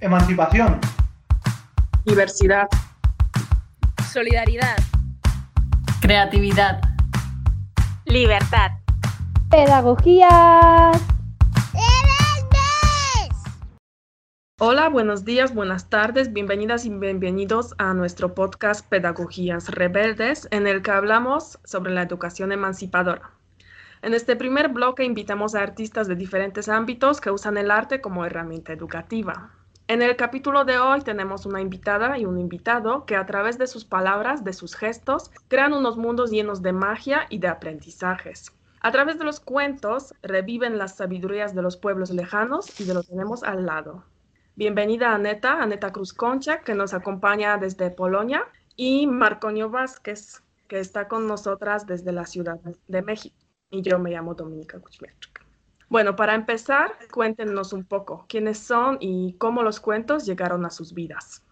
Emancipación. Diversidad. Solidaridad. Creatividad. Libertad. Pedagogía. Hola, buenos días, buenas tardes, bienvenidas y bienvenidos a nuestro podcast Pedagogías Rebeldes, en el que hablamos sobre la educación emancipadora. En este primer bloque invitamos a artistas de diferentes ámbitos que usan el arte como herramienta educativa. En el capítulo de hoy tenemos una invitada y un invitado que a través de sus palabras, de sus gestos, crean unos mundos llenos de magia y de aprendizajes. A través de los cuentos reviven las sabidurías de los pueblos lejanos y de lo tenemos al lado. Bienvenida Aneta, Aneta Cruz Concha, que nos acompaña desde Polonia, y Marconio Vázquez, que está con nosotras desde la Ciudad de México. Y yo me llamo Dominica Kuchmiarczyk. Bueno, para empezar, cuéntenos un poco quiénes son y cómo los cuentos llegaron a sus vidas.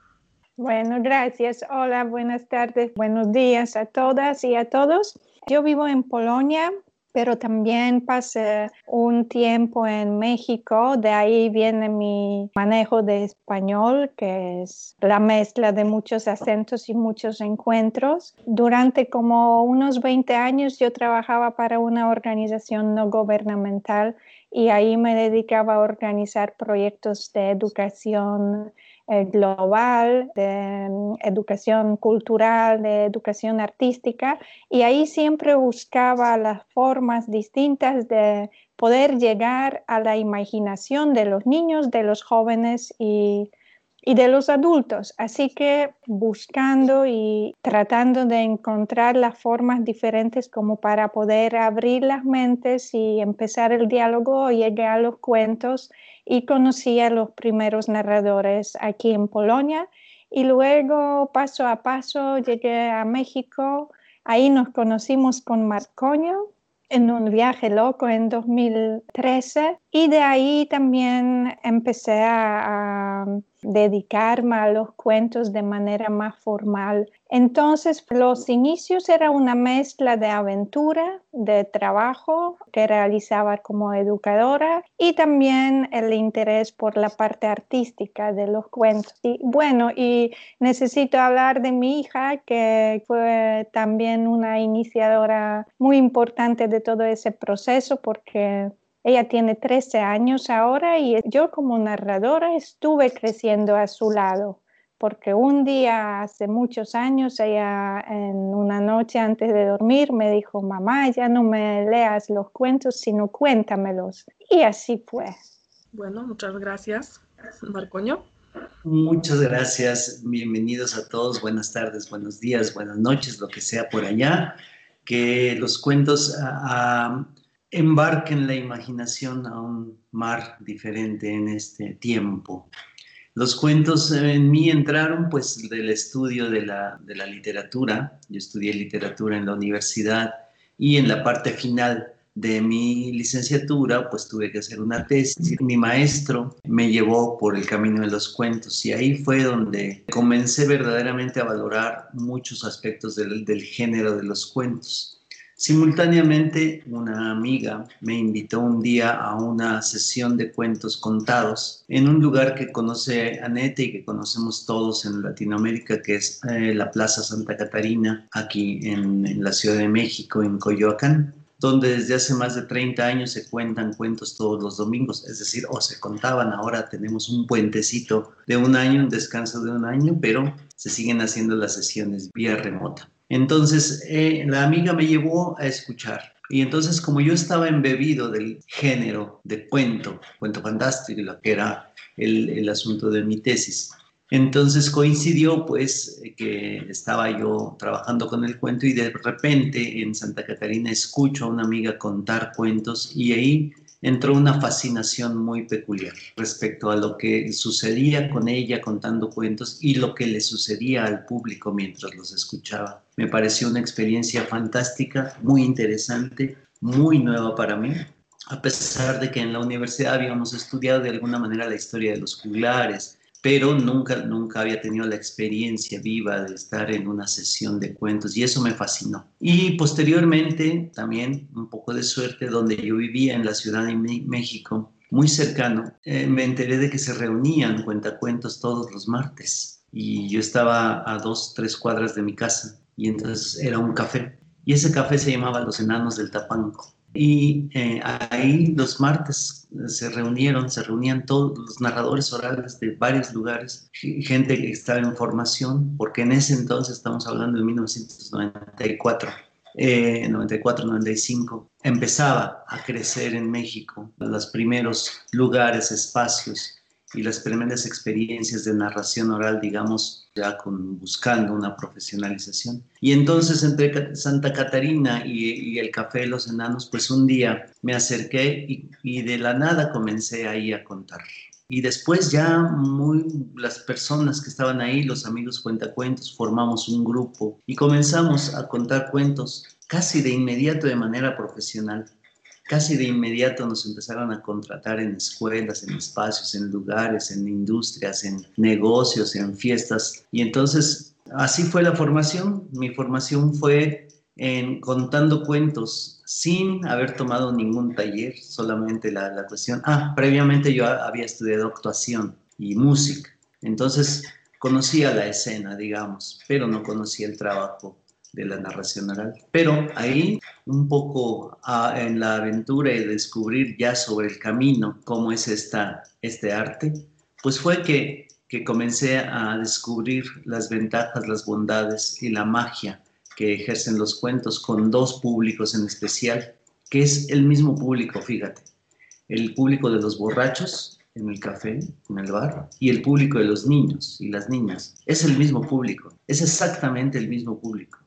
Bueno, gracias. Hola, buenas tardes, buenos días a todas y a todos. Yo vivo en Polonia, pero también pasé un tiempo en México, de ahí viene mi manejo de español, que es la mezcla de muchos acentos y muchos encuentros. Durante como unos 20 años yo trabajaba para una organización no gubernamental y ahí me dedicaba a organizar proyectos de educación eh, global, de mm, educación cultural, de educación artística, y ahí siempre buscaba las formas distintas de poder llegar a la imaginación de los niños, de los jóvenes y y de los adultos. Así que buscando y tratando de encontrar las formas diferentes como para poder abrir las mentes y empezar el diálogo, llegué a los cuentos y conocí a los primeros narradores aquí en Polonia y luego paso a paso llegué a México. Ahí nos conocimos con Marcoño en un viaje loco en 2013 y de ahí también empecé a dedicarme a los cuentos de manera más formal. Entonces, los inicios era una mezcla de aventura, de trabajo que realizaba como educadora y también el interés por la parte artística de los cuentos. Y bueno, y necesito hablar de mi hija, que fue también una iniciadora muy importante de todo ese proceso porque ella tiene 13 años ahora y yo como narradora estuve creciendo a su lado, porque un día hace muchos años, ella en una noche antes de dormir me dijo, mamá, ya no me leas los cuentos, sino cuéntamelos. Y así fue. Bueno, muchas gracias, Marcoño. Muchas gracias, bienvenidos a todos, buenas tardes, buenos días, buenas noches, lo que sea por allá. Que los cuentos... a embarquen la imaginación a un mar diferente en este tiempo. Los cuentos en mí entraron pues del estudio de la, literatura. Yo estudié literatura en la universidad y en la parte final de mi licenciatura, pues tuve que hacer una tesis. Mi maestro me llevó por el camino de los cuentos y ahí fue donde comencé verdaderamente a valorar muchos aspectos del género de los cuentos. Simultáneamente, una amiga me invitó un día a una sesión de cuentos contados en un lugar que conoce Anete y que conocemos todos en Latinoamérica, que es eh, la Plaza Santa Catarina, aquí en, en la Ciudad de México, en Coyoacán donde desde hace más de 30 años se cuentan cuentos todos los domingos, es decir, o se contaban, ahora tenemos un puentecito de un año, un descanso de un año, pero se siguen haciendo las sesiones vía remota. Entonces, eh, la amiga me llevó a escuchar. Y entonces, como yo estaba embebido del género de cuento, cuento fantástico, lo que era el, asunto de mi tesis, entonces coincidió pues que estaba yo trabajando con el cuento y de repente en Santa Catarina escucho a una amiga contar cuentos y ahí entró una fascinación muy peculiar respecto a lo que sucedía con ella contando cuentos y lo que le sucedía al público mientras los escuchaba. Me pareció una experiencia fantástica, muy interesante, muy nueva para mí, a pesar de que en la universidad habíamos estudiado de alguna manera la historia de los juglares, pero nunca, nunca había tenido la experiencia viva de estar en una sesión de cuentos y eso me fascinó. Y posteriormente también un poco de suerte donde yo vivía en la Ciudad de México, muy cercano, eh, me enteré de que se reunían cuentacuentos todos los martes y yo estaba a dos, tres cuadras de mi casa y entonces era un café y ese café se llamaba Los Enanos del Tapanco. Y eh, ahí los martes se reunieron, se reunían todos los narradores orales de varios lugares, gente que estaba en formación, porque en ese entonces estamos hablando de 1994 eh, 94, 95, empezaba a crecer en México los primeros lugares, espacios y las primeras experiencias de narración oral, digamos, ya con, buscando una profesionalización. Y entonces entre Santa Catarina y, el Café de los Enanos, pues un día me acerqué y, y de la nada comencé ahí a contar. Y después ya muy, las personas que estaban ahí, los amigos cuentacuentos, formamos un grupo y comenzamos a contar cuentos casi de inmediato de manera profesional. Casi de inmediato nos empezaron a contratar en escuelas, en espacios, en lugares, en industrias, en negocios, en fiestas. Y entonces así fue la formación. Mi formación fue en contando cuentos sin haber tomado ningún taller, solamente la, la cuestión. Ah, previamente yo había estudiado actuación y música, entonces conocía la escena, digamos, pero no conocía el trabajo de la narración oral. Pero ahí, un poco ah, en la aventura y descubrir ya sobre el camino cómo es esta, este arte, pues fue que, que comencé a descubrir las ventajas, las bondades y la magia que ejercen los cuentos con dos públicos en especial, que es el mismo público, fíjate, el público de los borrachos en el café, en el bar, y el público de los niños y las niñas. Es el mismo público, es exactamente el mismo público.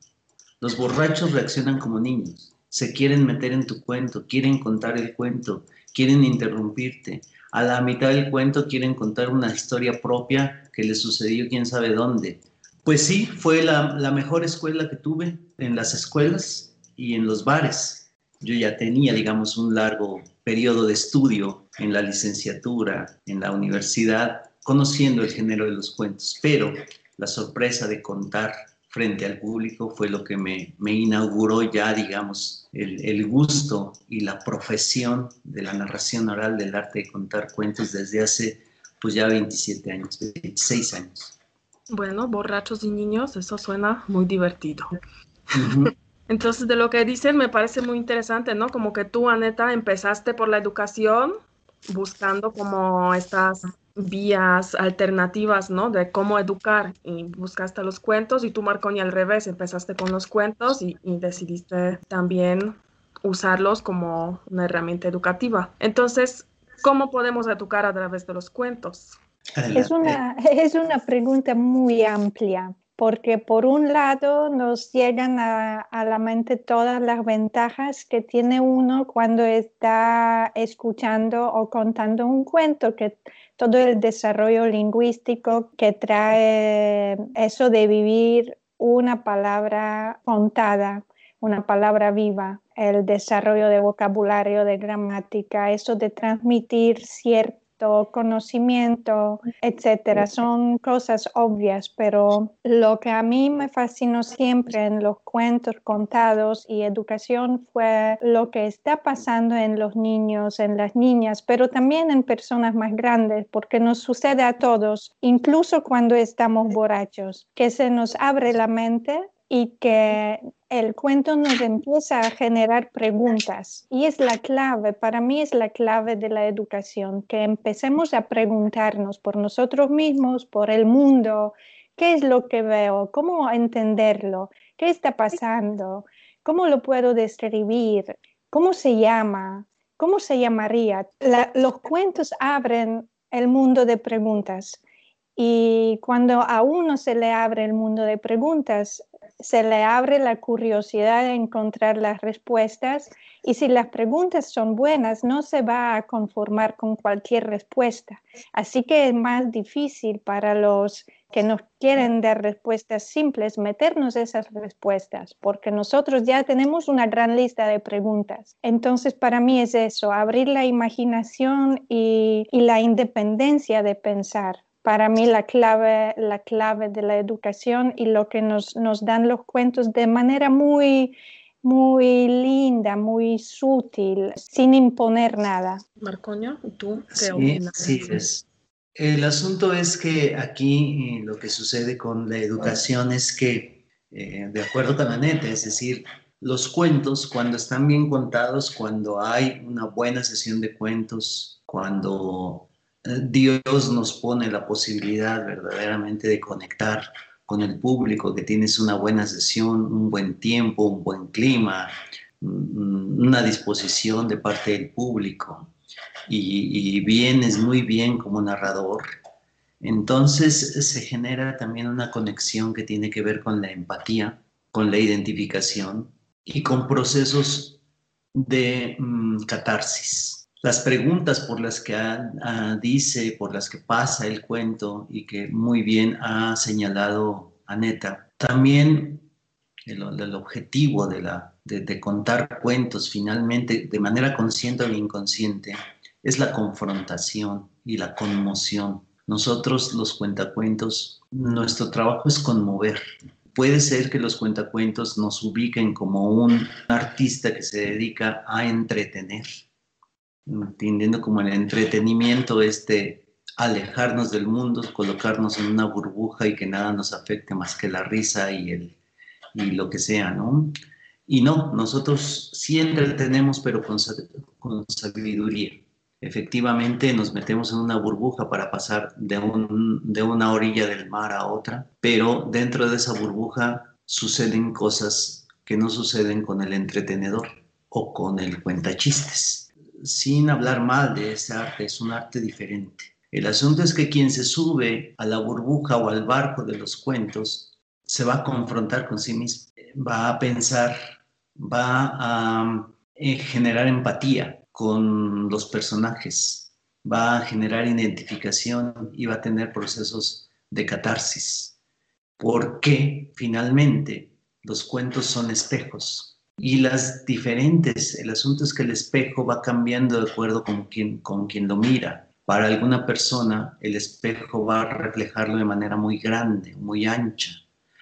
Los borrachos reaccionan como niños, se quieren meter en tu cuento, quieren contar el cuento, quieren interrumpirte. A la mitad del cuento quieren contar una historia propia que les sucedió quién sabe dónde. Pues sí, fue la, mejor escuela que tuve en las escuelas y en los bares. Yo ya tenía, digamos, un largo periodo de estudio en la licenciatura, en la universidad, conociendo el género de los cuentos, pero la sorpresa de contar frente al público fue lo que me, me inauguró ya, digamos, el, el, gusto y la profesión de la narración oral del arte de contar cuentos desde hace pues ya 27 años, 26 años. Bueno, borrachos y niños, eso suena muy divertido. Entonces, de lo que dicen, me parece muy interesante, ¿no? Como que tú, Aneta, empezaste por la educación buscando como estas vías alternativas, ¿no? De cómo educar y buscaste los cuentos y tú, Marconi, al revés, empezaste con los cuentos y, y decidiste también usarlos como una herramienta educativa. Entonces, ¿cómo podemos educar a través de los cuentos? Es una, es una pregunta muy amplia, porque por un lado nos llegan a, a, la mente todas las ventajas que tiene uno cuando está escuchando o contando un cuento, que todo el desarrollo lingüístico que trae eso de vivir una palabra contada, una palabra viva, el desarrollo de vocabulario, de gramática, eso de transmitir cierto conocimiento, etcétera. Son cosas obvias, pero lo que a mí me fascinó siempre en los cuentos contados y educación fue lo que está pasando en los niños, en las niñas, pero también en personas más grandes, porque nos sucede a todos, incluso cuando estamos borrachos, que se nos abre la mente y que el cuento nos empieza a generar preguntas y es la clave, para mí es la clave de la educación, que empecemos a preguntarnos por nosotros mismos, por el mundo, qué es lo que veo, cómo entenderlo, qué está pasando, cómo lo puedo describir, cómo se llama, cómo se llamaría. los cuentos abren el mundo de preguntas. Y cuando a uno se le abre el mundo de preguntas, se le abre la curiosidad de encontrar las respuestas y si las preguntas son buenas, no se va a conformar con cualquier respuesta. Así que es más difícil para los que nos quieren dar respuestas simples meternos esas respuestas, porque nosotros ya tenemos una gran lista de preguntas. Entonces, para mí es eso, abrir la imaginación y, la independencia de pensar para mí la clave, la clave de la educación y lo que nos, nos dan los cuentos de manera muy, muy linda, muy sutil, sin imponer nada. Marcoño, ¿tú qué Sí, opinas? sí, es. El asunto es que aquí eh, lo que sucede con la educación es que, eh, de acuerdo con Aneta, es decir, los cuentos, cuando están bien contados, cuando hay una buena sesión de cuentos, cuando Dios nos pone la posibilidad verdaderamente de conectar con el público, que tienes una buena sesión, un buen tiempo, un buen clima, mm, una disposición de parte del público y, y vienes muy bien como narrador, entonces se genera también una conexión que tiene que ver con la empatía, con la identificación y con procesos de mm, catarsis. Las preguntas por las que ah, ah, dice, por las que pasa el cuento y que muy bien ha señalado Aneta, también el, objetivo de, la, de contar cuentos finalmente de manera consciente o inconsciente es la confrontación y la conmoción. Nosotros los cuentacuentos, nuestro trabajo es conmover. Puede ser que los cuentacuentos nos ubiquen como un artista que se dedica a entretener, entendiendo como el entretenimiento este alejarnos del mundo, colocarnos en una burbuja y que nada nos afecte más que la risa y, el, y lo que sea, ¿no? Y no, nosotros sí entretenemos, pero con, con sabiduría efectivamente nos metemos en una burbuja para pasar de, un, de, una orilla del mar a otra, pero dentro de esa burbuja suceden cosas que no suceden con el entretenedor o con el cuentachistes. Sin hablar mal de ese arte, es un arte diferente. El asunto es que quien se sube a la burbuja o al barco de los cuentos se va a confrontar con sí mismo, va a pensar, va a eh, generar empatía, con los personajes, va a generar identificación y va a tener procesos de catarsis, porque finalmente los cuentos son espejos y las diferentes, el asunto es que el espejo va cambiando de acuerdo con quien, con quien lo mira. Para alguna persona el espejo va a reflejarlo de manera muy grande, muy ancha.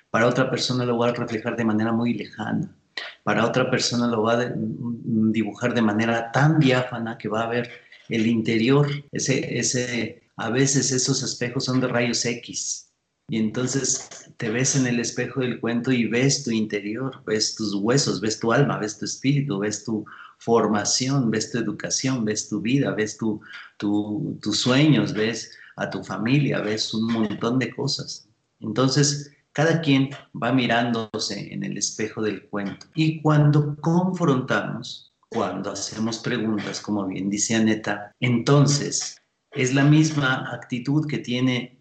Para otra persona lo va a reflejar de manera muy lejana para otra persona lo va a dibujar de manera tan diáfana que va a ver el interior. Ese, ese, a veces esos espejos son de rayos X. Y entonces te ves en el espejo del cuento y ves tu interior, ves tus huesos, ves tu alma, ves tu espíritu, ves tu formación, ves tu educación, ves tu vida, ves tu, tu, tus sueños, ves a tu familia, ves un montón de cosas. Entonces, cada quien va mirándose en el espejo del cuento. Y cuando confrontamos, cuando hacemos preguntas, como bien dice Aneta, entonces es la misma actitud que tiene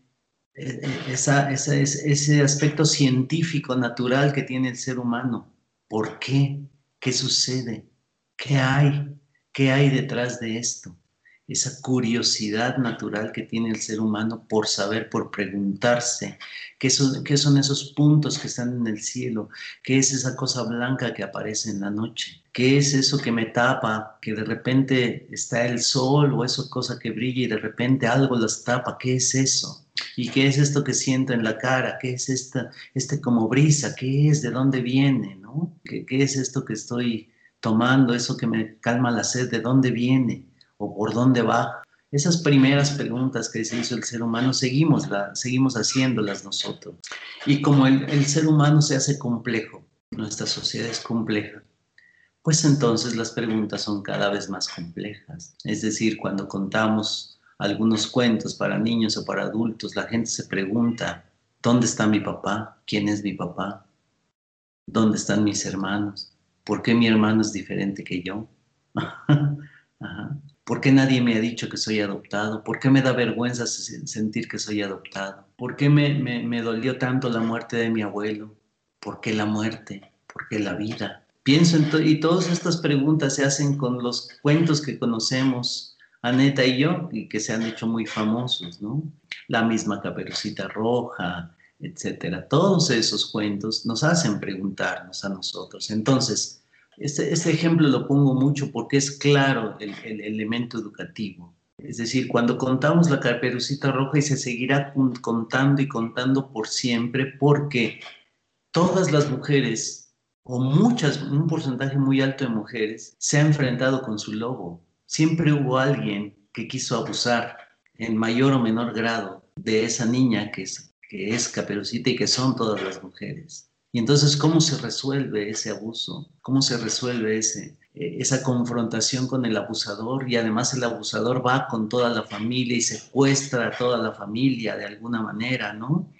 ese aspecto científico, natural que tiene el ser humano. ¿Por qué? ¿Qué sucede? ¿Qué hay? ¿Qué hay detrás de esto? esa curiosidad natural que tiene el ser humano por saber, por preguntarse, ¿qué son, qué son esos puntos que están en el cielo, qué es esa cosa blanca que aparece en la noche, qué es eso que me tapa, que de repente está el sol o esa cosa que brilla y de repente algo las tapa, ¿qué es eso? ¿Y qué es esto que siento en la cara? ¿Qué es esta, este como brisa? ¿Qué es? ¿De dónde viene? ¿no? ¿Qué, ¿Qué es esto que estoy tomando? Eso que me calma la sed, ¿de dónde viene? o por dónde va? Esas primeras preguntas que se hizo el ser humano, seguimos, la, seguimos haciéndolas nosotros. Y como el, el ser humano se hace complejo, nuestra sociedad es compleja, pues entonces las preguntas son cada vez más complejas. Es decir, cuando contamos algunos cuentos para niños o para adultos, la gente se pregunta, ¿dónde está mi papá? ¿Quién es mi papá? ¿Dónde están mis hermanos? ¿Por qué mi hermano es diferente que yo? ¿Por qué nadie me ha dicho que soy adoptado? ¿Por qué me da vergüenza sentir que soy adoptado? ¿Por qué me, me, me dolió tanto la muerte de mi abuelo? ¿Por qué la muerte? ¿Por qué la vida? Pienso en to y todas estas preguntas se hacen con los cuentos que conocemos, Aneta y yo, y que se han hecho muy famosos, ¿no? La misma caperucita roja, etcétera. Todos esos cuentos nos hacen preguntarnos a nosotros. Entonces, este, este, ejemplo lo pongo mucho porque es claro el, el, elemento educativo. Es decir, cuando contamos la caperucita roja y se seguirá contando y contando por siempre porque todas las mujeres o muchas, un porcentaje muy alto de mujeres se ha enfrentado con su lobo. Siempre hubo alguien que quiso abusar en mayor o menor grado de esa niña que es, que es Caperucita y que son todas las mujeres. Y entonces, ¿cómo se resuelve ese abuso? ¿Cómo se resuelve ese, eh, esa confrontación con el abusador? Y además el abusador va con toda la familia y secuestra a toda la familia de alguna manera, ¿no?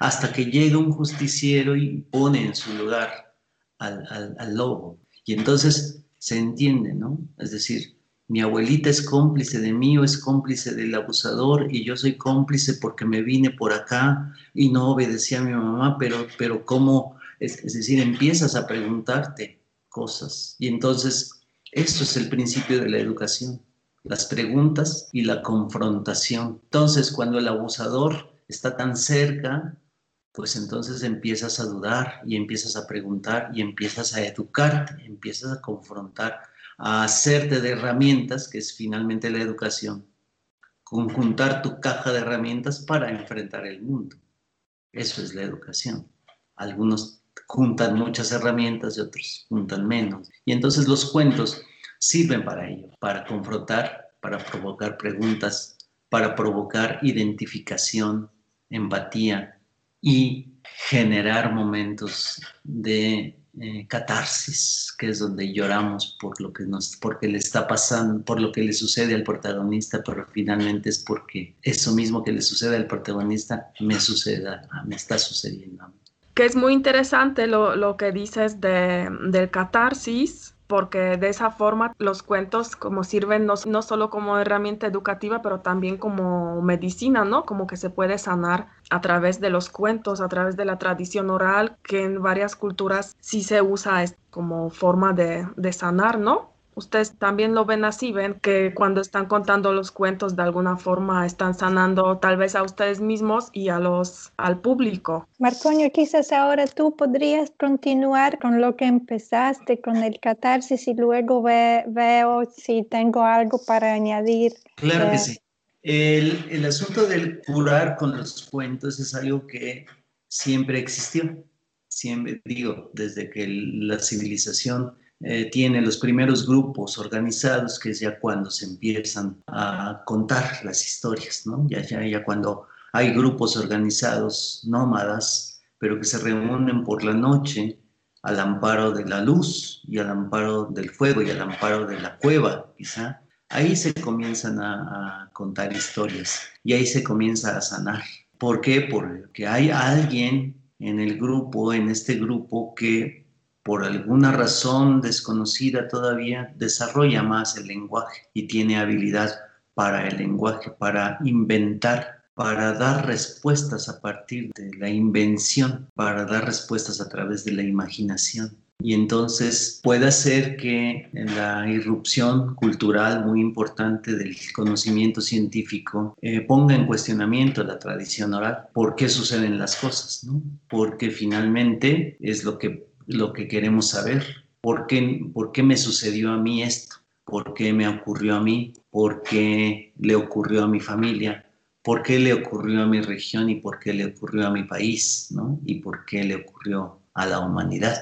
Hasta que llega un justiciero y pone en su lugar al, al lobo. Y entonces se entiende, ¿no? Es decir, mi abuelita es cómplice de mí o es cómplice del abusador y yo soy cómplice porque me vine por acá y no obedecí a mi mamá, pero, pero ¿cómo? Es, decir, empiezas a preguntarte cosas y entonces esto es el principio de la educación, las preguntas y la confrontación. Entonces, cuando el abusador está tan cerca, pues entonces empiezas a dudar y empiezas a preguntar y empiezas a educarte, empiezas a confrontar a hacerte de herramientas, que es finalmente la educación, conjuntar tu caja de herramientas para enfrentar el mundo. Eso es la educación. Algunos juntan muchas herramientas y otros juntan menos. Y entonces los cuentos sirven para ello, para confrontar, para provocar preguntas, para provocar identificación, empatía y generar momentos de eh, catarsis, que es donde lloramos por lo que nos, porque le está pasando, por lo que le sucede al protagonista, pero finalmente es porque eso mismo que le sucede al protagonista me suceda, me está sucediendo Que es muy interesante lo, lo que dices de, del catarsis, porque de esa forma los cuentos como sirven no, no, solo como herramienta educativa, pero también como medicina, ¿no? Como que se puede sanar a través de los cuentos, a través de la tradición oral, que en varias culturas sí se usa como forma de, de sanar, ¿no? Ustedes también lo ven así, ven que cuando están contando los cuentos de alguna forma están sanando tal vez a ustedes mismos y a los al público. Marcoño, quizás ahora tú podrías continuar con lo que empezaste con el catarsis y luego veo si tengo algo para añadir. Claro que eh, sí. El, el asunto del curar con los cuentos es algo que siempre existió. Siempre digo, desde que la civilización eh, tiene los primeros grupos organizados, que es ya cuando se empiezan a contar las historias, ¿no? Ya, ya, ya cuando hay grupos organizados nómadas, pero que se reúnen por la noche al amparo de la luz y al amparo del fuego y al amparo de la cueva, quizá. Ahí se comienzan a, a contar historias y ahí se comienza a sanar. ¿Por qué? Porque hay alguien en el grupo, en este grupo, que por alguna razón desconocida todavía, desarrolla más el lenguaje y tiene habilidad para el lenguaje, para inventar, para dar respuestas a partir de la invención, para dar respuestas a través de la imaginación. Y entonces puede ser que la irrupción cultural muy importante del conocimiento científico eh, ponga en cuestionamiento la tradición oral. ¿Por qué suceden las cosas? ¿no? Porque finalmente es lo que lo que queremos saber. ¿Por qué, ¿Por qué me sucedió a mí esto? ¿Por qué me ocurrió a mí? ¿Por qué le ocurrió a mi familia? ¿Por qué le ocurrió a mi región y por qué le ocurrió a mi país? ¿no? ¿Y por qué le ocurrió a la humanidad?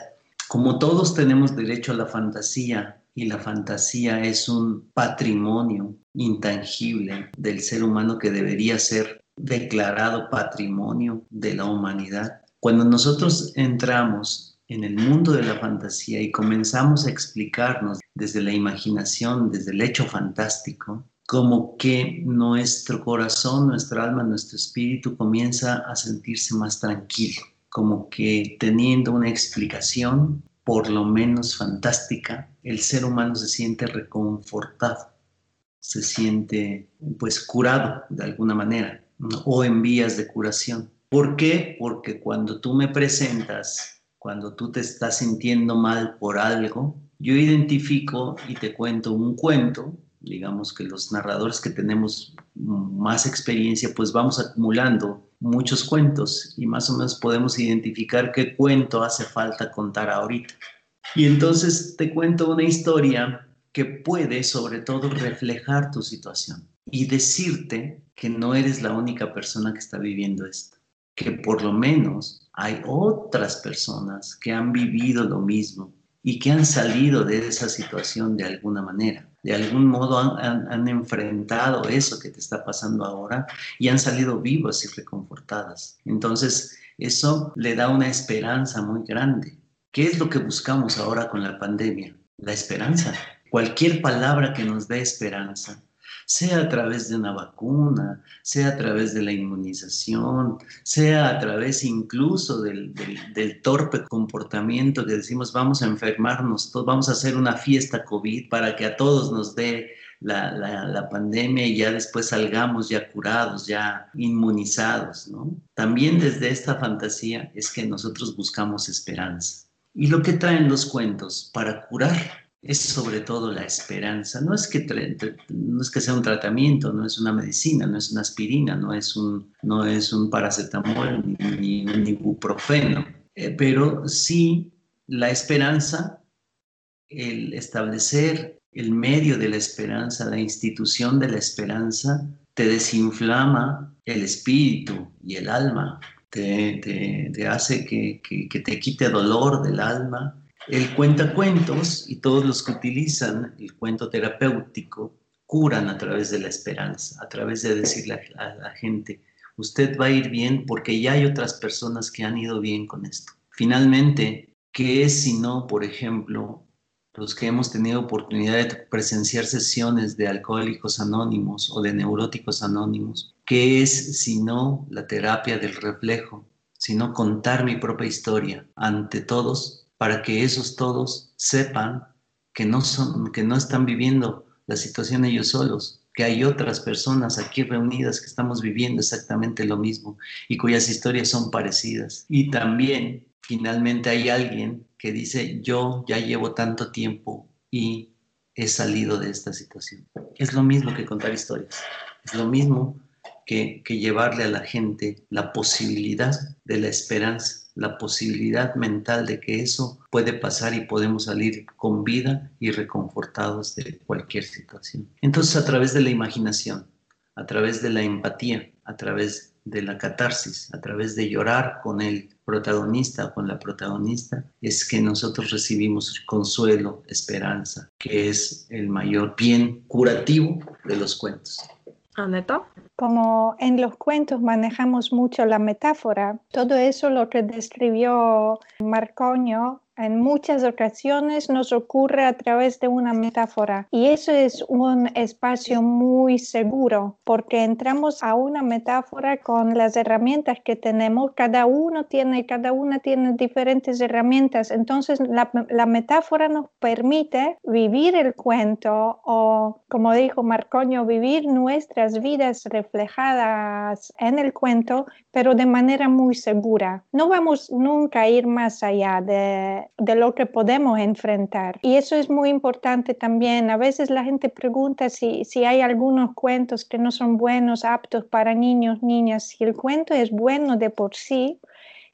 Como todos tenemos derecho a la fantasía y la fantasía es un patrimonio intangible del ser humano que debería ser declarado patrimonio de la humanidad. Cuando nosotros entramos en el mundo de la fantasía y comenzamos a explicarnos desde la imaginación, desde el hecho fantástico, como que nuestro corazón, nuestra alma, nuestro espíritu comienza a sentirse más tranquilo, como que teniendo una explicación, por lo menos fantástica, el ser humano se siente reconfortado, se siente pues curado de alguna manera o en vías de curación. ¿Por qué? Porque cuando tú me presentas cuando tú te estás sintiendo mal por algo, yo identifico y te cuento un cuento, digamos que los narradores que tenemos más experiencia, pues vamos acumulando muchos cuentos y más o menos podemos identificar qué cuento hace falta contar ahorita. Y entonces te cuento una historia que puede sobre todo reflejar tu situación y decirte que no eres la única persona que está viviendo esto que por lo menos hay otras personas que han vivido lo mismo y que han salido de esa situación de alguna manera. De algún modo han, enfrentado eso que te está pasando ahora y han salido vivas y reconfortadas. Entonces, eso le da una esperanza muy grande. ¿Qué es lo que buscamos ahora con la pandemia? La esperanza. Cualquier palabra que nos dé esperanza sea a través de una vacuna, sea a través de la inmunización, sea a través incluso del, torpe comportamiento que decimos vamos a enfermarnos, vamos a hacer una fiesta COVID para que a todos nos dé la, la, pandemia y ya después salgamos ya curados, ya inmunizados, ¿no? También desde esta fantasía es que nosotros buscamos esperanza. Y lo que traen los cuentos para curar es sobre todo la esperanza. No es, que, no es que sea un tratamiento, no es una medicina, no es una aspirina, no es un, no es un paracetamol ni, un ibuprofeno, eh, pero sí la esperanza, el establecer el medio de la esperanza, la institución de la esperanza, te desinflama el espíritu y el alma, te, hace que, que, que te quite dolor del alma, el cuentacuentos y todos los que utilizan el cuento terapéutico curan a través de la esperanza, a través de decirle a la gente, usted va a ir bien porque ya hay otras personas que han ido bien con esto. Finalmente, ¿qué es si no, por ejemplo, los que hemos tenido oportunidad de presenciar sesiones de alcohólicos anónimos o de neuróticos anónimos? ¿Qué es si no la terapia del reflejo? Sino contar mi propia historia ante todos para que esos todos sepan que no, son, que no están viviendo la situación ellos solos, que hay otras personas aquí reunidas que estamos viviendo exactamente lo mismo y cuyas historias son parecidas. Y también, finalmente, hay alguien que dice, yo ya llevo tanto tiempo y he salido de esta situación. Es lo mismo que contar historias, es lo mismo que, que llevarle a la gente la posibilidad de la esperanza la posibilidad mental de que eso puede pasar y podemos salir con vida y reconfortados de cualquier situación. Entonces, a través de la imaginación, a través de la empatía, a través de la catarsis, a través de llorar con el protagonista o con la protagonista, es que nosotros recibimos consuelo, esperanza, que es el mayor bien curativo de los cuentos. Aneta. Como en los cuentos manejamos mucho la metáfora, todo eso lo que describió Marcoño en muchas ocasiones nos ocurre a través de una metáfora y eso es un espacio muy seguro porque entramos a una metáfora con las herramientas que tenemos, cada uno tiene, cada una tiene diferentes herramientas, entonces la, la metáfora nos permite vivir el cuento o como dijo Marcoño, vivir nuestras vidas reflejadas en el cuento, pero de manera muy segura. No vamos nunca a ir más allá de de, lo que podemos enfrentar. Y eso es muy importante también. A veces la gente pregunta si, si hay algunos cuentos que no son buenos, aptos para niños, niñas. Si el cuento es bueno de por sí,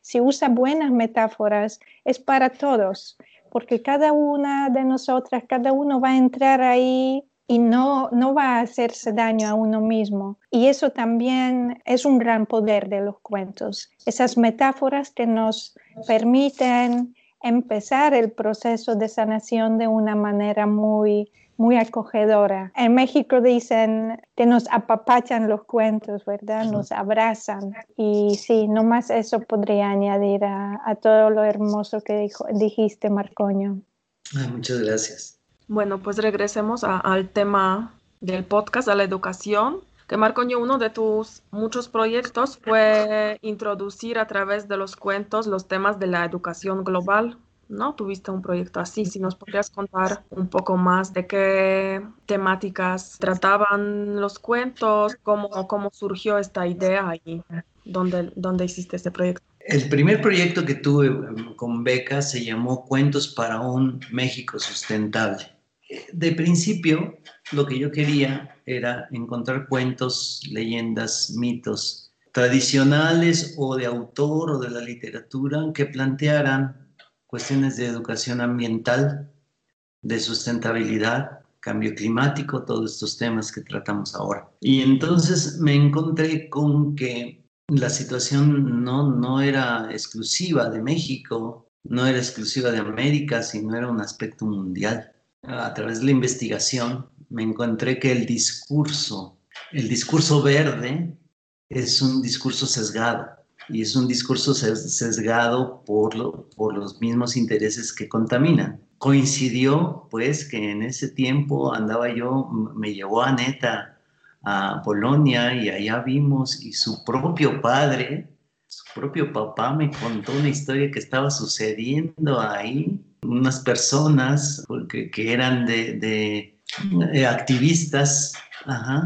si usa buenas metáforas, es para todos, porque cada una de nosotras, cada uno va a entrar ahí y no, no va a hacerse daño a uno mismo. Y eso también es un gran poder de los cuentos, esas metáforas que nos permiten empezar el proceso de sanación de una manera muy, muy acogedora. En México dicen que nos apapachan los cuentos, ¿verdad? Nos abrazan. Y sí, nomás eso podría añadir a, todo lo hermoso que dijo, dijiste, Marcoño. muchas gracias. Bueno, pues regresemos al tema del podcast, a la educación que Marcoño, uno de tus muchos proyectos fue introducir a través de los cuentos los temas de la educación global. ¿no? Tuviste un proyecto así. Si nos podrías contar un poco más de qué temáticas trataban los cuentos, cómo, cómo surgió esta idea y dónde, dónde hiciste este proyecto. El primer proyecto que tuve em, con Beca se llamó Cuentos para un México Sustentable. De principio, lo que yo quería era encontrar cuentos, leyendas, mitos tradicionales o de autor o de la literatura que plantearan cuestiones de educación ambiental, de sustentabilidad, cambio climático, todos estos temas que tratamos ahora. Y entonces me encontré con que la situación no, no era exclusiva de México, no era exclusiva de América, sino era un aspecto mundial. A través de la investigación me encontré que el discurso, el discurso verde es un discurso sesgado y es un discurso sesgado por, por los mismos intereses que contaminan. Coincidió pues que en ese tiempo andaba yo, me llevó a Neta a Polonia y allá vimos y su propio padre, su propio papá me contó una historia que estaba sucediendo ahí, unas personas que, que eran de, de, activistas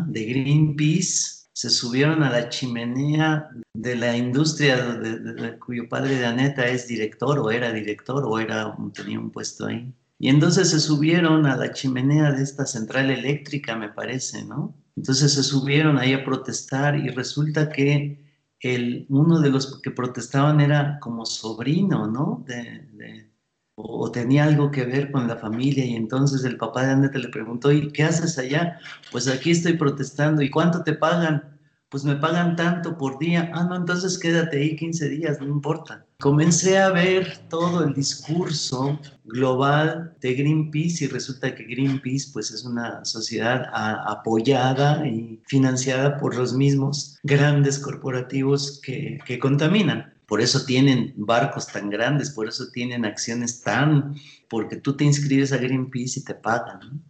de Greenpeace se subieron a la chimenea de la industria de, cuyo padre de Aneta es director o era director o era, tenía un puesto ahí. Y entonces se subieron a la chimenea de esta central eléctrica, me parece, ¿no? Entonces se subieron ahí a protestar y resulta que el, uno de los que protestaban era como sobrino, ¿no? De, o tenía algo que ver con la familia y entonces el papá de Aneta le preguntó, ¿y qué haces allá? Pues aquí estoy protestando, ¿y cuánto te pagan? pues me pagan tanto por día, ah, no, entonces quédate ahí 15 días, no importa. Comencé a ver todo el discurso global de Greenpeace y resulta que Greenpeace pues es una sociedad apoyada y financiada por los mismos grandes corporativos que, que contaminan. Por eso tienen barcos tan grandes, por eso tienen acciones tan, porque tú te inscribes a Greenpeace y te pagan.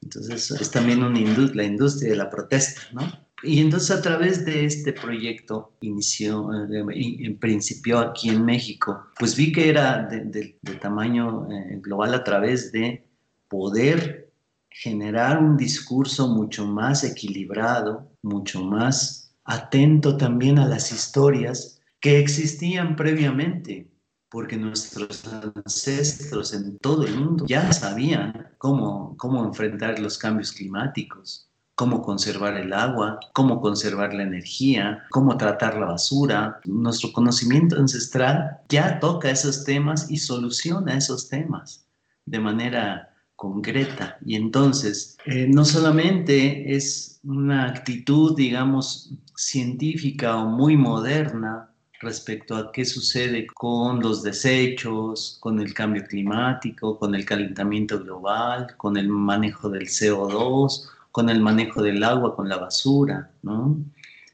Entonces es también una la industria de la protesta, ¿no? Y entonces a través de este proyecto inició, eh, en principio aquí en México, pues vi que era de, tamaño eh, global a través de poder generar un discurso mucho más equilibrado, mucho más atento también a las historias que existían previamente, porque nuestros ancestros en todo el mundo ya sabían cómo, cómo enfrentar los cambios climáticos, cómo conservar el agua, cómo conservar la energía, cómo tratar la basura. Nuestro conocimiento ancestral ya toca esos temas y soluciona esos temas de manera concreta. Y entonces, eh, no solamente es una actitud, digamos, científica o muy moderna respecto a qué sucede con los desechos, con el cambio climático, con el calentamiento global, con el manejo del CO2 con el manejo del agua, con la basura, ¿no?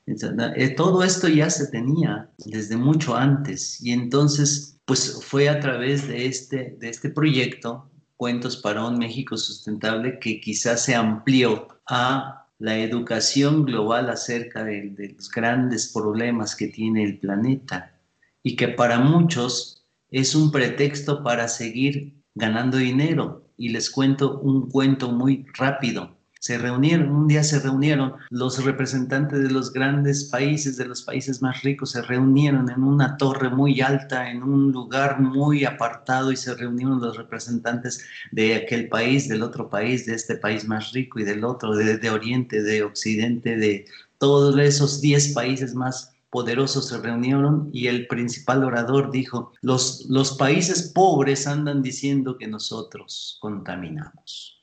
Eh, todo esto ya se tenía desde mucho antes y entonces pues fue a través de este, de este proyecto, Cuentos para un México Sustentable, que quizás se amplió a la educación global acerca de, de los grandes problemas que tiene el planeta y que para muchos es un pretexto para seguir ganando dinero. Y les cuento un cuento muy rápido se reunieron, un día se reunieron los representantes de los grandes países, de los países más ricos, se reunieron en una torre muy alta, en un lugar muy apartado y se reunieron los representantes de aquel país, del otro país, de este país más rico y del otro, de, Oriente, de Occidente, de todos esos 10 países más poderosos se reunieron y el principal orador dijo, los, los países pobres andan diciendo que nosotros contaminamos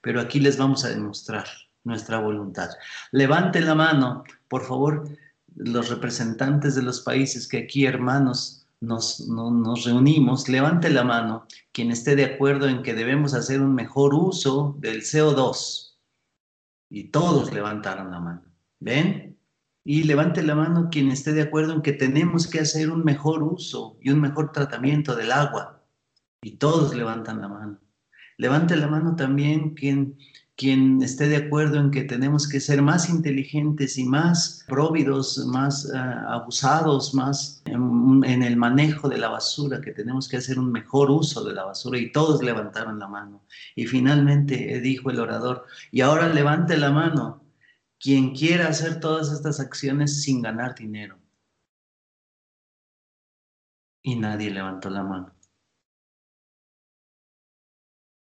pero aquí les vamos a demostrar nuestra voluntad. Levante la mano, por favor, los representantes de los países que aquí, hermanos, nos, nos reunimos, levante la mano quien esté de acuerdo en que debemos hacer un mejor uso del CO2. Y todos levantaron la mano. ¿Ven? Y levante la mano quien esté de acuerdo en que tenemos que hacer un mejor uso y un mejor tratamiento del agua. Y todos levantan la mano. Levante la mano también quien, quien esté de acuerdo en que tenemos que ser más inteligentes y más próvidos, más ah, abusados, más en, en, el manejo de la basura, que tenemos que hacer un mejor uso de la basura. Y todos levantaron la mano. Y finalmente dijo el orador, y ahora levante la mano quien quiera hacer todas estas acciones sin ganar dinero. Y nadie levantó la mano.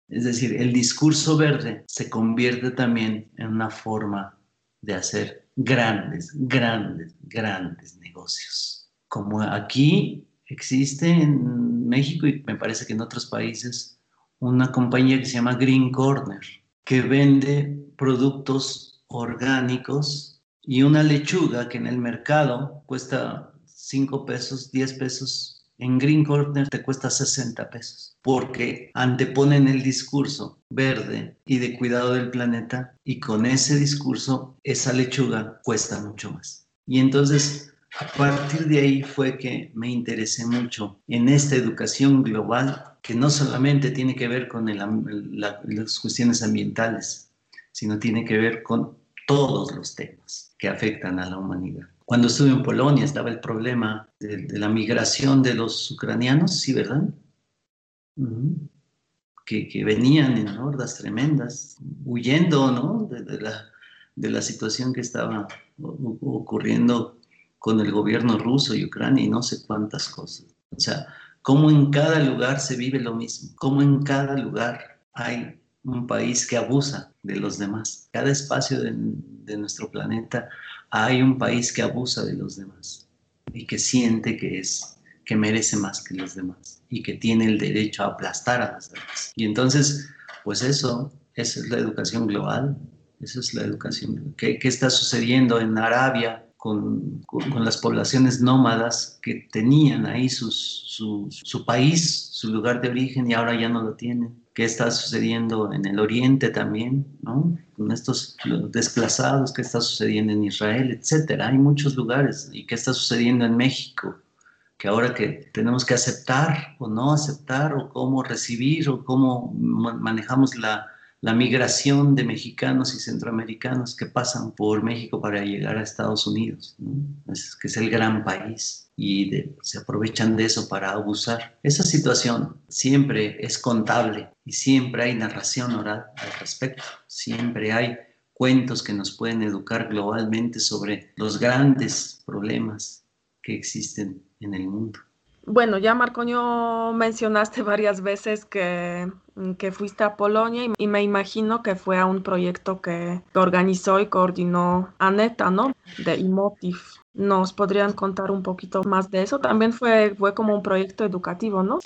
Es decir, el discurso verde se convierte también en una forma de hacer grandes, grandes, grandes negocios. Como aquí existe en México y me parece que en otros países una compañía que se llama Green Corner, que vende productos orgánicos Y una lechuga que en el mercado cuesta 5 pesos, 10 pesos, en Green Corner te cuesta 60 pesos, porque anteponen el discurso verde y de cuidado del planeta y con ese discurso esa lechuga cuesta mucho más. Y entonces a partir de ahí fue que me interesé mucho en esta educación global que no solamente tiene que ver con las cuestiones ambientales, sino tiene que ver con todos los temas que afectan a la humanidad. Cuando estuve en Polonia estaba el problema de, la migración de los ucranianos, ¿sí, verdad? que, venían en hordas tremendas, huyendo ¿no? de, la, de la situación que estaba ocurriendo con el gobierno ruso y Ucrania y no sé cuántas cosas. O sea, cómo en cada lugar se vive lo mismo, cómo en cada lugar hay un país que abusa de los demás. Cada espacio de, nuestro planeta hay un país que abusa de los demás y que siente que es que merece más que los demás y que tiene el derecho a aplastar a los demás. Y entonces, pues eso, es la educación global, esa es la educación. ¿Qué, qué está sucediendo en Arabia con, con, las poblaciones nómadas que tenían ahí su, su, país, su lugar de origen y ahora ya no lo tienen. ¿Qué está sucediendo en el oriente también, ¿no? con estos desplazados? ¿Qué está sucediendo en Israel, etcétera? Hay muchos lugares. ¿Y qué está sucediendo en México? Que ahora que tenemos que aceptar o no aceptar, o cómo recibir, o cómo manejamos la, la migración de mexicanos y centroamericanos que pasan por México para llegar a Estados Unidos, que es el gran país y se aprovechan de eso para abusar. Esa situación siempre es contable y siempre hay narración oral al respecto, siempre hay cuentos que nos pueden educar globalmente sobre los grandes problemas que existen en el mundo. Bueno, ya Marcoño mencionaste varias veces que, que fuiste a Polonia y, me imagino que fue a un proyecto que, organizó y coordinó Aneta, ¿no? De Emotive. ¿Nos podrían contar un poquito más de eso? También fue, fue como un proyecto educativo, ¿no?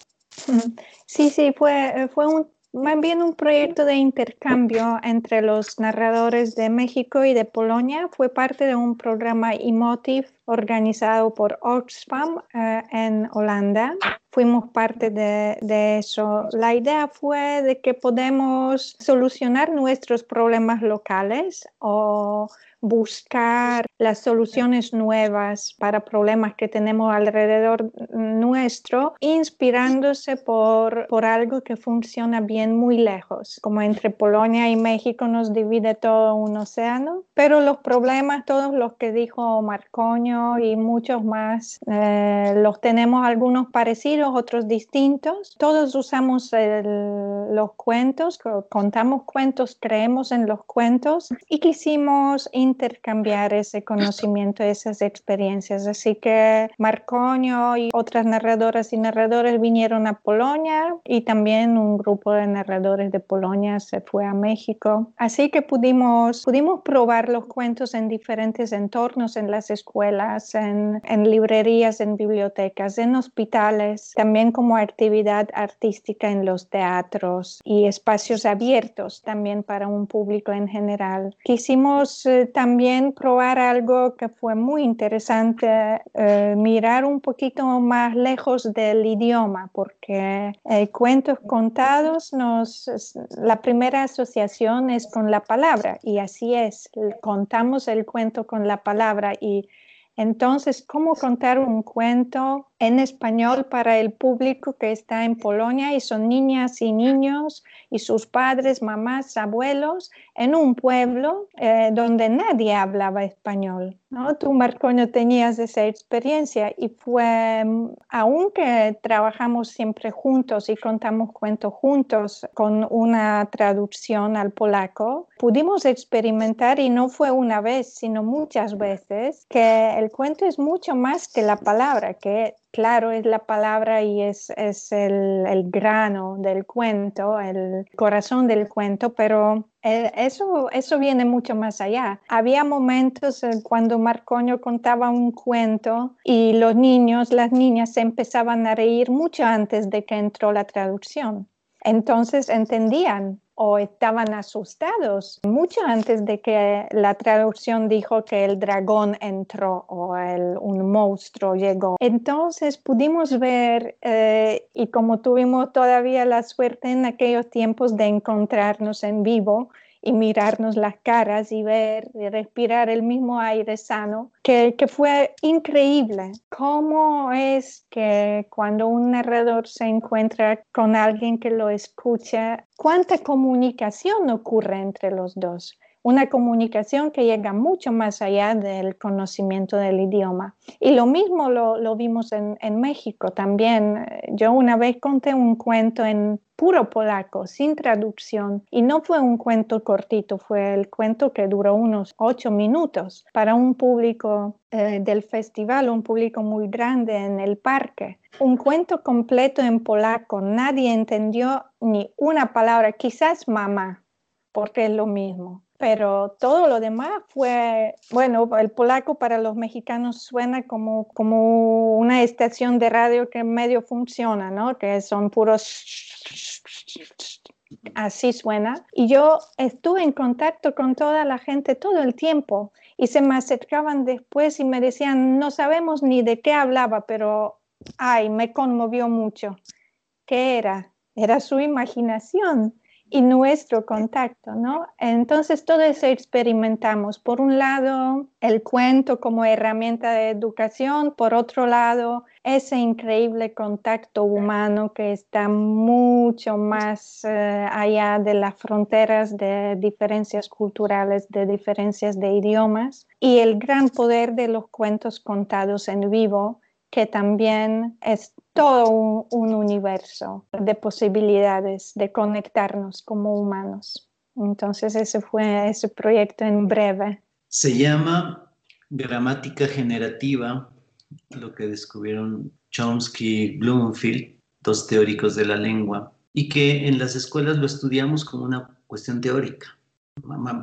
Sí, sí, fue, fue un más bien un proyecto de intercambio entre los narradores de México y de Polonia. Fue parte de un programa Emotive organizado por Oxfam eh, en Holanda. Fuimos parte de, de, eso. La idea fue de que podemos solucionar nuestros problemas locales o buscar las soluciones nuevas para problemas que tenemos alrededor nuestro, inspirándose por, por algo que funciona bien muy lejos, como entre Polonia y México nos divide todo un océano, pero los problemas, todos los que dijo Marcoño y muchos más, eh, los tenemos algunos parecidos, otros distintos. Todos usamos los cuentos, contamos cuentos, creemos en los cuentos y quisimos intercambiar ese conocimiento, esas experiencias. Así que Marconio y otras narradoras y narradores vinieron a Polonia y también un grupo de narradores de Polonia se fue a México. Así que pudimos, pudimos probar los cuentos en diferentes entornos, en las escuelas, en, en librerías, en bibliotecas, en hospitales, también como actividad artística en los teatros y espacios abiertos también para un público en general. Quisimos eh, también probar algo que fue muy interesante, eh, mirar un poquito más lejos del idioma, porque eh, cuentos contados nos, la primera asociación es con la palabra y así es, contamos el cuento con la palabra y entonces, ¿cómo contar un cuento en español para el público que está en Polonia y son niñas y niños y sus padres, mamás, abuelos en un pueblo eh, donde nadie hablaba español? ¿no? Tú, Marcoño, tenías esa experiencia y fue, aunque trabajamos siempre juntos y contamos cuentos juntos con una traducción al polaco, pudimos experimentar y no fue una vez, sino muchas veces, que el cuento es mucho más que la palabra, que claro es la palabra y es, es el, el, grano del cuento, el corazón del cuento, pero eh, eso, eso viene mucho más allá. Había momentos cuando Marcoño contaba un cuento y los niños, las niñas se empezaban a reír mucho antes de que entró la traducción. Entonces entendían o estaban asustados mucho antes de que la traducción dijo que el dragón entró o un monstruo llegó. Entonces pudimos ver, eh, y como tuvimos todavía la suerte en aquellos tiempos de encontrarnos en vivo, y mirarnos las caras y ver y respirar el mismo aire sano, que, que fue increíble. ¿Cómo es que cuando un narrador se encuentra con alguien que lo escucha, cuánta comunicación ocurre entre los dos? Una comunicación que llega mucho más allá del conocimiento del idioma. Y lo mismo lo, vimos en, México también. Yo una vez conté un cuento en puro polaco, sin traducción, y no fue un cuento cortito, fue el cuento que duró unos ocho minutos para un público eh, del festival, un público muy grande en el parque. Un cuento completo en polaco, nadie entendió ni una palabra, quizás mamá, porque es lo mismo pero todo lo demás fue, bueno, el polaco para los mexicanos suena como, como una estación de radio que medio funciona, ¿no? Que son puros... Así suena. Y yo estuve en contacto con toda la gente todo el tiempo y se me acercaban después y me decían, no sabemos ni de qué hablaba, pero, ay, me conmovió mucho. ¿Qué era? Era su imaginación y nuestro contacto, ¿no? Entonces todo eso experimentamos. Por un lado, el cuento como herramienta de educación, por otro lado, ese increíble contacto humano que está mucho más eh, allá de las fronteras de diferencias culturales, de diferencias de idiomas, y el gran poder de los cuentos contados en vivo, que también es todo un, universo de posibilidades de conectarnos como humanos. Entonces ese fue ese proyecto en breve. Se llama gramática generativa, lo que descubrieron Chomsky y Bloomfield, dos teóricos de la lengua, y que en las escuelas lo estudiamos como una cuestión teórica.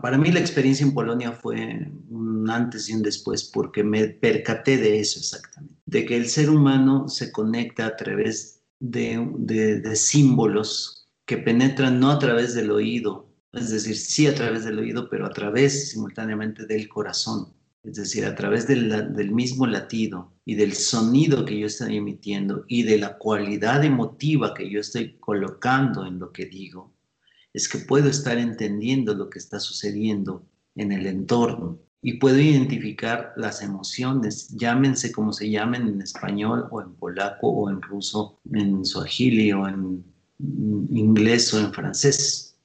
Para mí la experiencia en Polonia fue un antes y un después porque me percaté de eso exactamente, de que el ser humano se conecta a través de, símbolos que penetran no a través del oído, es decir, sí a través del oído, pero a través simultáneamente del corazón, es decir, a través del, del mismo latido y del sonido que yo estoy emitiendo y de la cualidad emotiva que yo estoy colocando en lo que digo es que puedo estar entendiendo lo que está sucediendo en el entorno y puedo identificar las emociones, llámense como se llamen en español o en polaco o en ruso, en suajili o en inglés o en francés.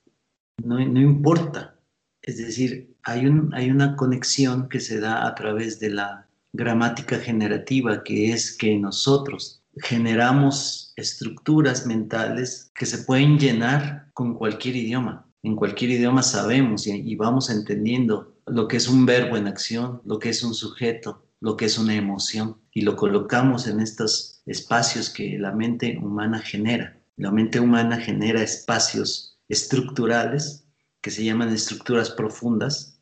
No, importa. Es decir, hay, hay una conexión que se da a través de la gramática generativa, que es que nosotros generamos estructuras mentales que se pueden llenar con cualquier idioma. En cualquier idioma sabemos y, vamos entendiendo lo que es un verbo en acción, lo que es un sujeto, lo que es una emoción y lo colocamos en estos espacios que la mente humana genera. La mente humana genera espacios estructurales que se llaman estructuras profundas,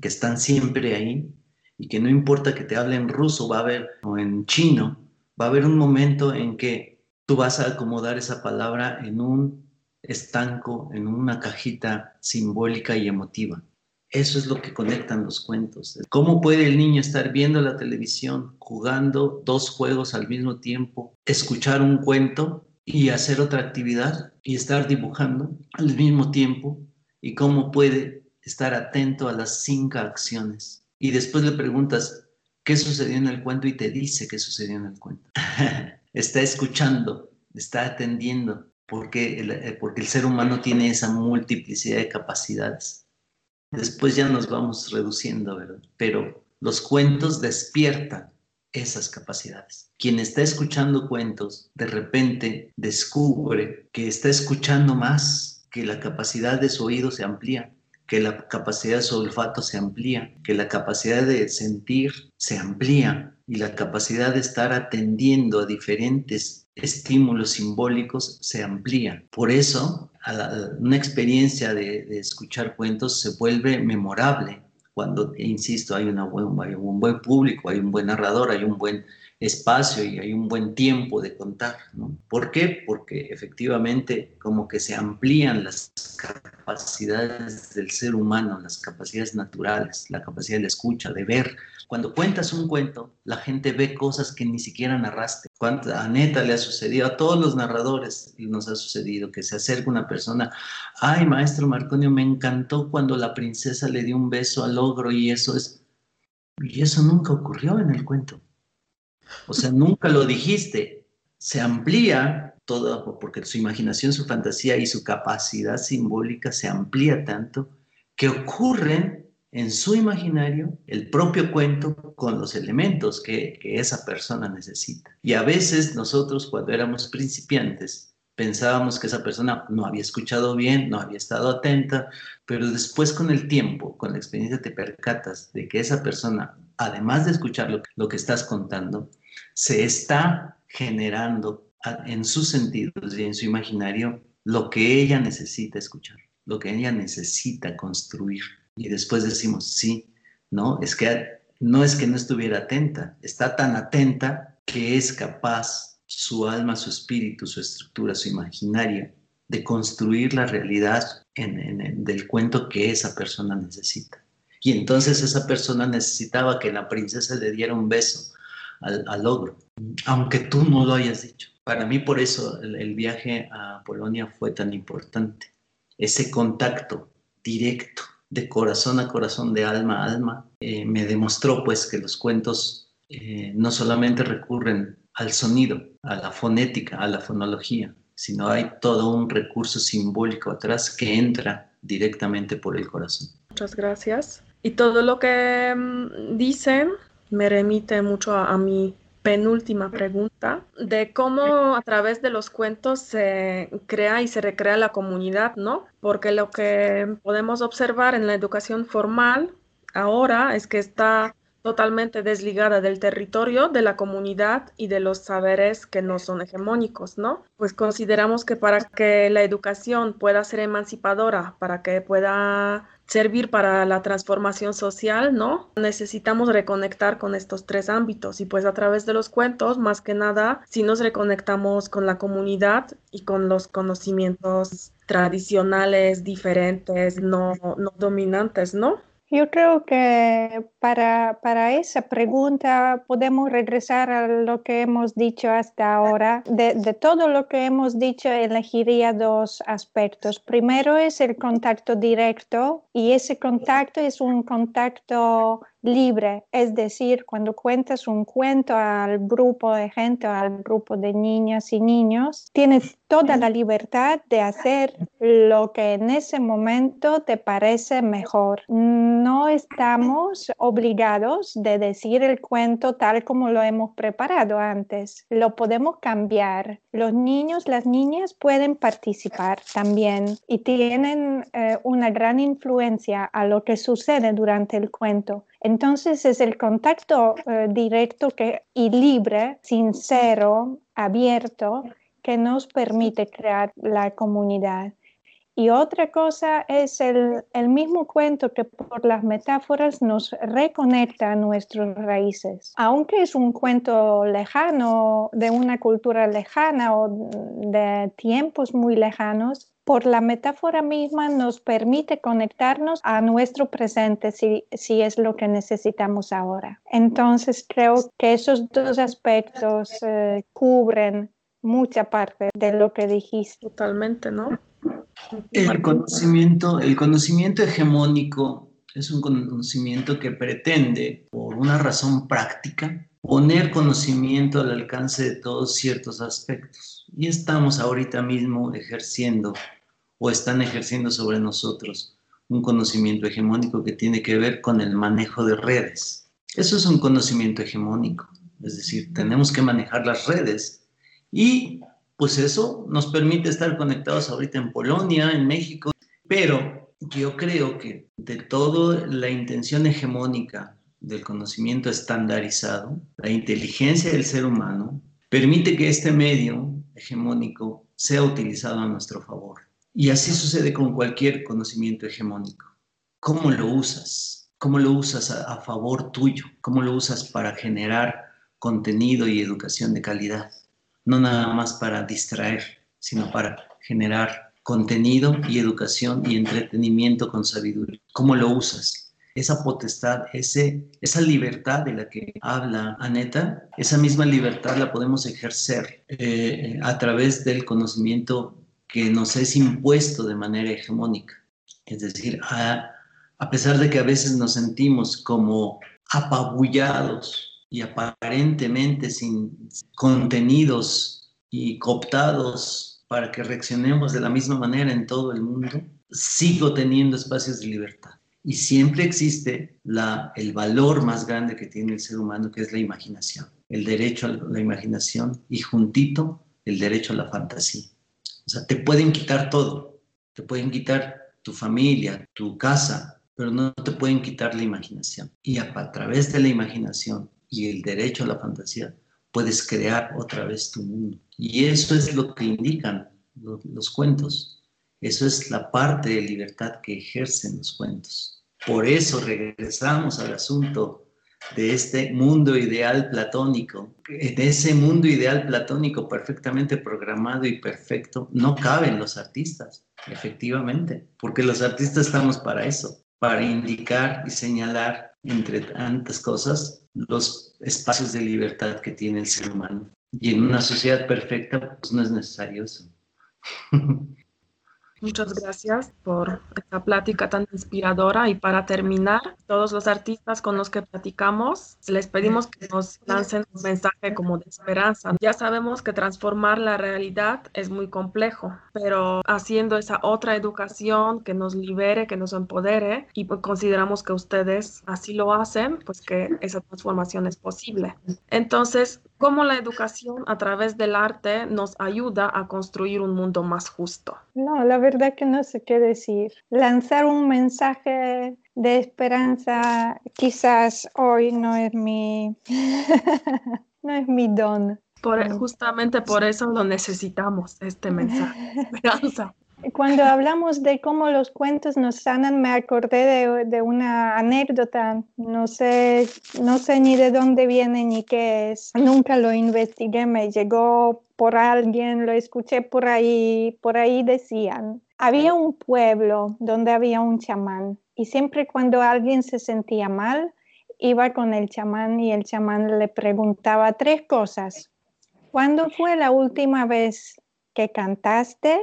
que están siempre ahí y que no importa que te hable en ruso, va a haber, o en chino, va a haber un momento en que tú vas a acomodar esa palabra en un estanco, en una cajita simbólica y emotiva. Eso es lo que conectan los cuentos. ¿Cómo puede el niño estar viendo la televisión, jugando dos juegos al mismo tiempo, escuchar un cuento y hacer otra actividad y estar dibujando al mismo tiempo? ¿Y cómo puede estar atento a las cinco acciones? Y después le preguntas, qué sucedió en el cuento y te dice qué sucedió en el cuento. está escuchando, está atendiendo, porque el, eh, porque el ser humano tiene esa multiplicidad de capacidades. Después ya nos vamos reduciendo, ¿verdad? Pero los cuentos despiertan esas capacidades. Quien está escuchando cuentos, de repente descubre que está escuchando más, que la capacidad de su oído se amplía, que la capacidad de su olfato se amplía, que la capacidad de sentir se amplía y la capacidad de estar atendiendo a diferentes estímulos simbólicos se amplía. Por eso, una experiencia de, escuchar cuentos se vuelve memorable cuando, insisto, hay, un buen público, hay un buen narrador, hay un buen espacio y hay un buen tiempo de contar. ¿no? ¿Por qué? Porque efectivamente como que se amplían las capacidades del ser humano, las capacidades naturales, la capacidad de escucha, de ver. Cuando cuentas un cuento, la gente ve cosas que ni siquiera narraste. A Neta le ha sucedido, a todos los narradores nos ha sucedido que se acerca una persona, ay maestro Marconio, me encantó cuando la princesa le dio un beso al ogro y eso es... Y eso nunca ocurrió en el cuento o sea, nunca lo dijiste. Se amplía todo, porque su imaginación, su fantasía y su capacidad simbólica se amplía tanto que ocurren en su imaginario el propio cuento con los elementos que, esa persona necesita. Y a veces nosotros cuando éramos principiantes pensábamos que esa persona no había escuchado bien, no había estado atenta, pero después con el tiempo, con la experiencia te percatas de que esa persona, además de escuchar lo, que estás contando, se está generando en sus sentidos y en su imaginario lo que ella necesita escuchar, lo que ella necesita construir. Y después decimos, sí, no, es que no es que no estuviera atenta, está tan atenta que es capaz su alma, su espíritu, su estructura, su imaginario de construir la realidad del cuento que esa persona necesita. Y entonces esa persona necesitaba que la princesa le diera un beso, al, logro, aunque tú no lo hayas dicho. Para mí por eso el, viaje a Polonia fue tan importante. Ese contacto directo de corazón a corazón, de alma a alma, eh, me demostró pues que los cuentos eh, no solamente recurren al sonido, a la fonética, a la fonología, sino hay todo un recurso simbólico atrás que entra directamente por el corazón. Muchas gracias. Y todo lo que mm, dicen me remite mucho a, mi penúltima pregunta de cómo a través de los cuentos se crea y se recrea la comunidad, ¿no? Porque lo que podemos observar en la educación formal ahora es que está totalmente desligada del territorio, de la comunidad y de los saberes que no son hegemónicos, ¿no? Pues consideramos que para que la educación pueda ser emancipadora, para que pueda servir para la transformación social, ¿no? Necesitamos reconectar con estos tres ámbitos y pues a través de los cuentos, más que nada, si nos reconectamos con la comunidad y con los conocimientos tradicionales, diferentes, no, no dominantes, ¿no? Yo creo que para, para, esa pregunta podemos regresar a lo que hemos dicho hasta ahora. De, de, todo lo que hemos dicho, elegiría dos aspectos. Primero es el contacto directo y ese contacto es un contacto libre, es decir, cuando cuentas un cuento al grupo de gente, al grupo de niñas y niños, tienes toda la libertad de hacer lo que en ese momento te parece mejor. No estamos obligados de decir el cuento tal como lo hemos preparado antes. Lo podemos cambiar. Los niños, las niñas pueden participar también y tienen eh, una gran influencia a lo que sucede durante el cuento. Entonces es el contacto eh, directo que, y libre, sincero, abierto, que nos permite crear la comunidad. Y otra cosa es el, el, mismo cuento que por las metáforas nos reconecta a nuestras raíces. Aunque es un cuento lejano, de una cultura lejana o de tiempos muy lejanos, por la metáfora misma nos permite conectarnos a nuestro presente si, si, es lo que necesitamos ahora. Entonces creo que esos dos aspectos eh, cubren mucha parte de lo que dijiste. Totalmente, ¿no? El conocimiento, el conocimiento hegemónico es un conocimiento que pretende, por una razón práctica, poner conocimiento al alcance de todos ciertos aspectos. Y estamos ahorita mismo ejerciendo o están ejerciendo sobre nosotros un conocimiento hegemónico que tiene que ver con el manejo de redes. Eso es un conocimiento hegemónico, es decir, tenemos que manejar las redes y pues eso nos permite estar conectados ahorita en Polonia, en México, pero yo creo que de toda la intención hegemónica del conocimiento estandarizado, la inteligencia del ser humano permite que este medio hegemónico sea utilizado a nuestro favor. Y así sucede con cualquier conocimiento hegemónico. ¿Cómo lo usas? ¿Cómo lo usas a, favor tuyo? ¿Cómo lo usas para generar contenido y educación de calidad, no nada más para distraer, sino para generar contenido y educación y entretenimiento con sabiduría. ¿Cómo lo usas? Esa potestad, ese, esa libertad de la que habla Aneta, esa misma libertad la podemos ejercer eh, a través del conocimiento que nos es impuesto de manera hegemónica. Es decir, a, pesar de que a veces nos sentimos como apabullados y aparentemente sin contenidos y cooptados para que reaccionemos de la misma manera en todo el mundo, sigo teniendo espacios de libertad. Y siempre existe el valor más grande que tiene el ser humano, que es la imaginación, el derecho a la imaginación y juntito el derecho a la fantasía. O sea, te pueden quitar todo, te pueden quitar tu familia, tu casa, pero no te pueden quitar la imaginación. Y a, través de la imaginación y el derecho a la fantasía, puedes crear otra vez tu mundo. Y eso es lo que indican los, cuentos. Eso es la parte de libertad que ejercen los cuentos. Por eso regresamos al asunto de este mundo ideal platónico. En ese mundo ideal platónico perfectamente programado y perfecto no caben los artistas, efectivamente, porque los artistas estamos para eso, para indicar y señalar, entre tantas cosas, los espacios de libertad que tiene el ser humano. Y en una sociedad perfecta, pues no es necesario eso. Muchas gracias por esta plática tan inspiradora y para terminar, todos los artistas con los que platicamos, les pedimos que nos lancen un mensaje como de esperanza. Ya sabemos que transformar la realidad es muy complejo, pero haciendo esa otra educación que nos libere, que nos empodere y pues consideramos que ustedes así lo hacen, pues que esa transformación es posible. Entonces, cómo la educación a través del arte nos ayuda a construir un mundo más justo. No, la verdad que no sé qué decir. Lanzar un mensaje de esperanza quizás hoy no es mi, no es mi don. Por, justamente por eso lo necesitamos, este mensaje de esperanza. Cuando hablamos de cómo los cuentos nos sanan, me acordé de, una anécdota. No sé, no sé ni de dónde viene ni qué es. Nunca lo investigué, me llegó por alguien, lo escuché por ahí. Por ahí decían, había un pueblo donde había un chamán y siempre cuando alguien se sentía mal, iba con el chamán y el chamán le preguntaba tres cosas. ¿Cuándo fue la última vez que cantaste?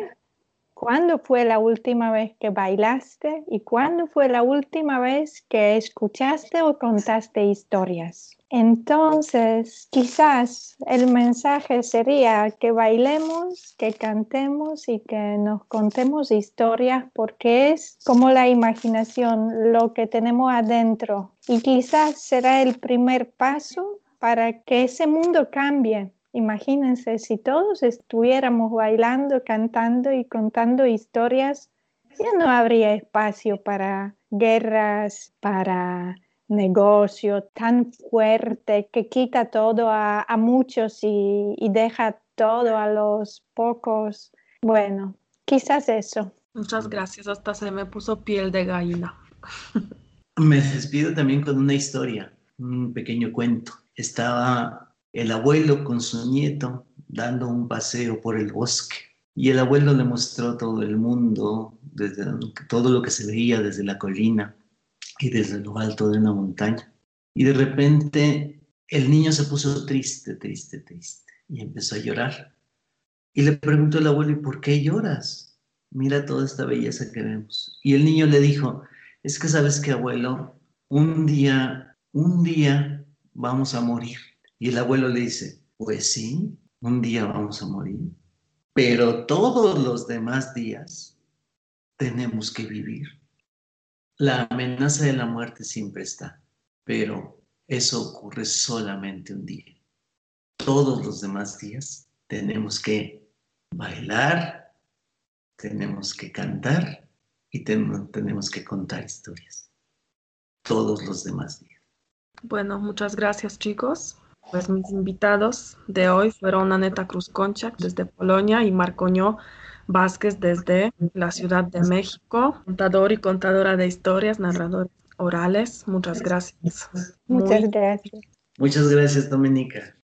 ¿Cuándo fue la última vez que bailaste? ¿Y cuándo fue la última vez que escuchaste o contaste historias? Entonces, quizás el mensaje sería que bailemos, que cantemos y que nos contemos historias porque es como la imaginación, lo que tenemos adentro. Y quizás será el primer paso para que ese mundo cambie, Imagínense si todos estuviéramos bailando, cantando y contando historias, ya no habría espacio para guerras, para negocio tan fuerte que quita todo a, muchos y, y deja todo a los pocos. Bueno, quizás eso. Muchas gracias, hasta se me puso piel de gallina. Me despido también con una historia, un pequeño cuento. Estaba el abuelo con su nieto dando un paseo por el bosque. Y el abuelo le mostró todo el mundo, desde todo lo que se veía desde la colina y desde lo alto de una montaña. Y de repente el niño se puso triste, triste, triste y empezó a llorar. Y le preguntó el abuelo, ¿y por qué lloras? Mira toda esta belleza que vemos. Y el niño le dijo, es que sabes que abuelo, un día, un día vamos a morir y el abuelo le dice, pues sí, un día vamos a morir, pero todos los demás días tenemos que vivir. La amenaza de la muerte siempre está, pero eso ocurre solamente un día. Todos los demás días tenemos que bailar, tenemos que cantar y tenemos que contar historias. Todos los demás días. Bueno, muchas gracias chicos. Pues mis invitados de hoy fueron Aneta Cruz Concha desde Polonia y Marcoño Vázquez desde la Ciudad de México, contador y contadora de historias, narradores orales. Muchas gracias. Muchas gracias. Muchas gracias, Dominica.